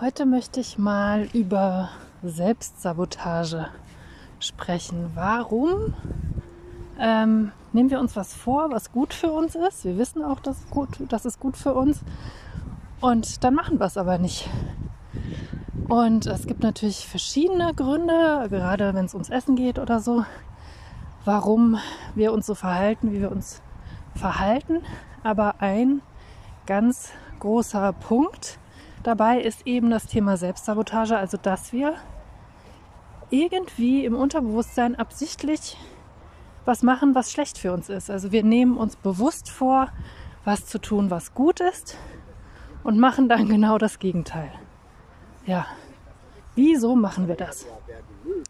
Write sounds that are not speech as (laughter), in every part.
Heute möchte ich mal über Selbstsabotage sprechen. Warum ähm, nehmen wir uns was vor, was gut für uns ist? Wir wissen auch, dass es gut, das ist gut für uns. Und dann machen wir es aber nicht. Und es gibt natürlich verschiedene Gründe, gerade wenn es ums Essen geht oder so, warum wir uns so verhalten, wie wir uns verhalten. Aber ein ganz großer Punkt dabei ist eben das Thema Selbstsabotage, also dass wir irgendwie im Unterbewusstsein absichtlich was machen, was schlecht für uns ist. Also wir nehmen uns bewusst vor, was zu tun, was gut ist und machen dann (laughs) genau das Gegenteil. Ja, wieso machen wir das?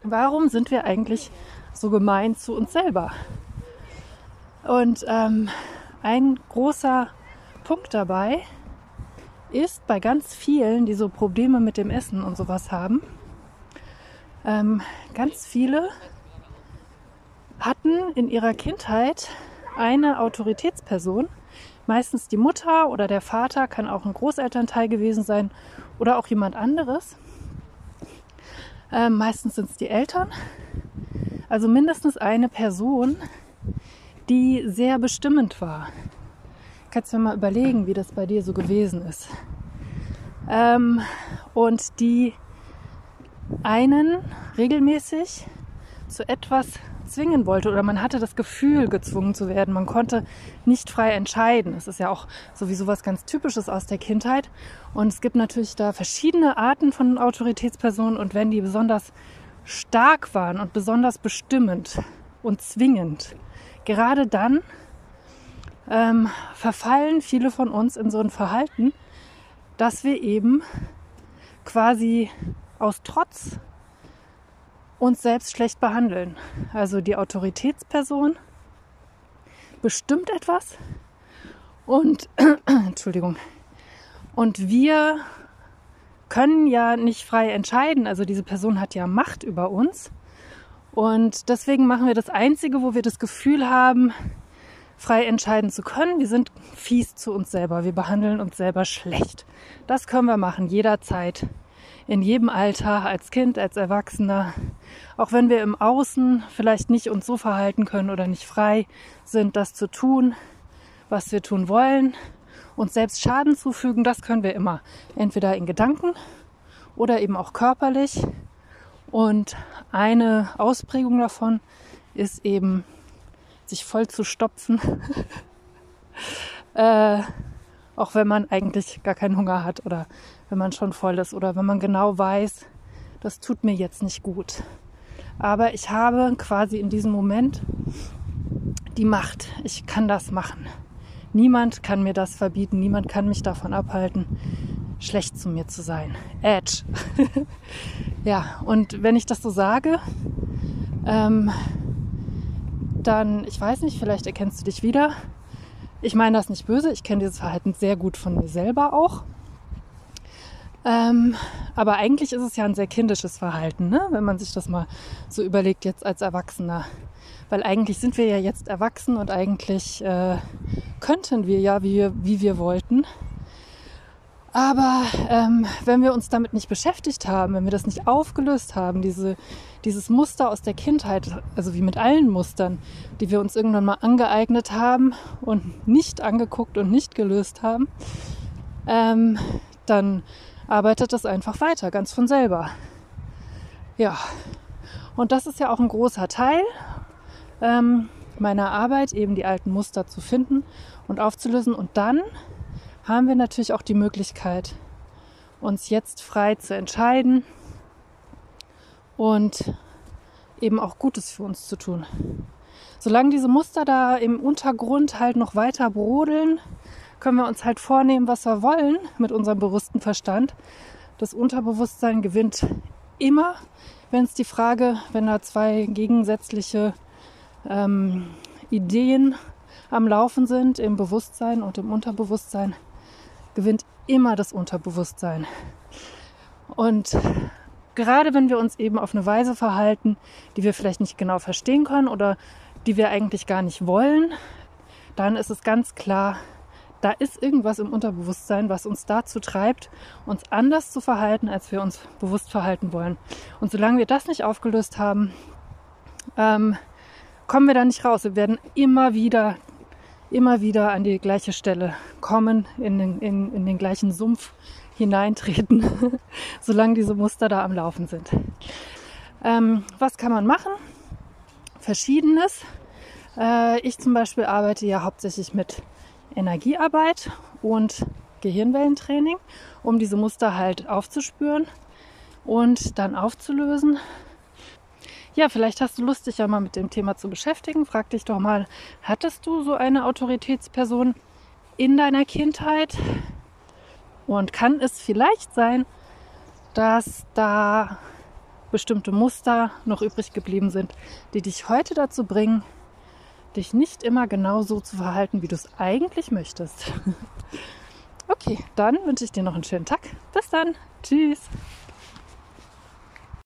Warum sind wir eigentlich so gemein zu uns selber? Und ähm, ein großer Punkt dabei ist bei ganz vielen, die so Probleme mit dem Essen und sowas haben, ähm, ganz viele hatten in ihrer Kindheit eine Autoritätsperson, meistens die Mutter oder der Vater, kann auch ein Großelternteil gewesen sein oder auch jemand anderes. Ähm, meistens sind es die Eltern. Also mindestens eine Person, die sehr bestimmend war. Kannst du mal überlegen, wie das bei dir so gewesen ist. Ähm, und die einen regelmäßig zu etwas zwingen wollte oder man hatte das Gefühl, gezwungen zu werden. Man konnte nicht frei entscheiden. Es ist ja auch sowieso was ganz Typisches aus der Kindheit. Und es gibt natürlich da verschiedene Arten von Autoritätspersonen und wenn die besonders stark waren und besonders bestimmend und zwingend, gerade dann ähm, verfallen viele von uns in so ein Verhalten, dass wir eben quasi aus Trotz uns selbst schlecht behandeln. Also die Autoritätsperson bestimmt etwas und (clears throat) Entschuldigung. Und wir können ja nicht frei entscheiden. Also diese Person hat ja Macht über uns. Und deswegen machen wir das Einzige, wo wir das Gefühl haben, frei entscheiden zu können. Wir sind fies zu uns selber. Wir behandeln uns selber schlecht. Das können wir machen jederzeit, in jedem Alter, als Kind, als Erwachsener. Auch wenn wir im Außen vielleicht nicht uns so verhalten können oder nicht frei sind, das zu tun, was wir tun wollen. Uns selbst Schaden zufügen, das können wir immer. Entweder in Gedanken oder eben auch körperlich. Und eine Ausprägung davon ist eben sich voll zu stopfen. (laughs) äh, auch wenn man eigentlich gar keinen Hunger hat oder wenn man schon voll ist oder wenn man genau weiß, das tut mir jetzt nicht gut. Aber ich habe quasi in diesem Moment die Macht. Ich kann das machen. Niemand kann mir das verbieten. Niemand kann mich davon abhalten, schlecht zu mir zu sein. Edge. (laughs) ja, und wenn ich das so sage, ähm, dann, ich weiß nicht, vielleicht erkennst du dich wieder. Ich meine das nicht böse, ich kenne dieses Verhalten sehr gut von mir selber auch. Ähm, aber eigentlich ist es ja ein sehr kindisches Verhalten, ne? wenn man sich das mal so überlegt jetzt als Erwachsener. Weil eigentlich sind wir ja jetzt erwachsen und eigentlich äh, könnten wir ja, wie wie wir wollten. Aber ähm, wenn wir uns damit nicht beschäftigt haben, wenn wir das nicht aufgelöst haben, diese, dieses Muster aus der Kindheit, also wie mit allen Mustern, die wir uns irgendwann mal angeeignet haben und nicht angeguckt und nicht gelöst haben, ähm, dann arbeitet das einfach weiter, ganz von selber. Ja, und das ist ja auch ein großer Teil ähm, meiner Arbeit, eben die alten Muster zu finden und aufzulösen und dann haben wir natürlich auch die Möglichkeit, uns jetzt frei zu entscheiden und eben auch Gutes für uns zu tun. Solange diese Muster da im Untergrund halt noch weiter brodeln, können wir uns halt vornehmen, was wir wollen mit unserem bewussten Verstand. Das Unterbewusstsein gewinnt immer, wenn es die Frage, wenn da zwei gegensätzliche ähm, Ideen am Laufen sind, im Bewusstsein und im Unterbewusstsein, gewinnt immer das Unterbewusstsein. Und gerade wenn wir uns eben auf eine Weise verhalten, die wir vielleicht nicht genau verstehen können oder die wir eigentlich gar nicht wollen, dann ist es ganz klar, da ist irgendwas im Unterbewusstsein, was uns dazu treibt, uns anders zu verhalten, als wir uns bewusst verhalten wollen. Und solange wir das nicht aufgelöst haben, ähm, kommen wir da nicht raus. Wir werden immer wieder, immer wieder an die gleiche Stelle kommen, in den, in, in den gleichen Sumpf hineintreten, (laughs) solange diese Muster da am Laufen sind. Ähm, was kann man machen? Verschiedenes. Äh, ich zum Beispiel arbeite ja hauptsächlich mit Energiearbeit und Gehirnwellentraining, um diese Muster halt aufzuspüren und dann aufzulösen. Ja, vielleicht hast du Lust, dich ja mal mit dem Thema zu beschäftigen. Frag dich doch mal, hattest du so eine Autoritätsperson in deiner Kindheit? Und kann es vielleicht sein, dass da bestimmte Muster noch übrig geblieben sind, die dich heute dazu bringen, dich nicht immer genau so zu verhalten, wie du es eigentlich möchtest. (laughs) okay, dann wünsche ich dir noch einen schönen Tag. Bis dann. Tschüss.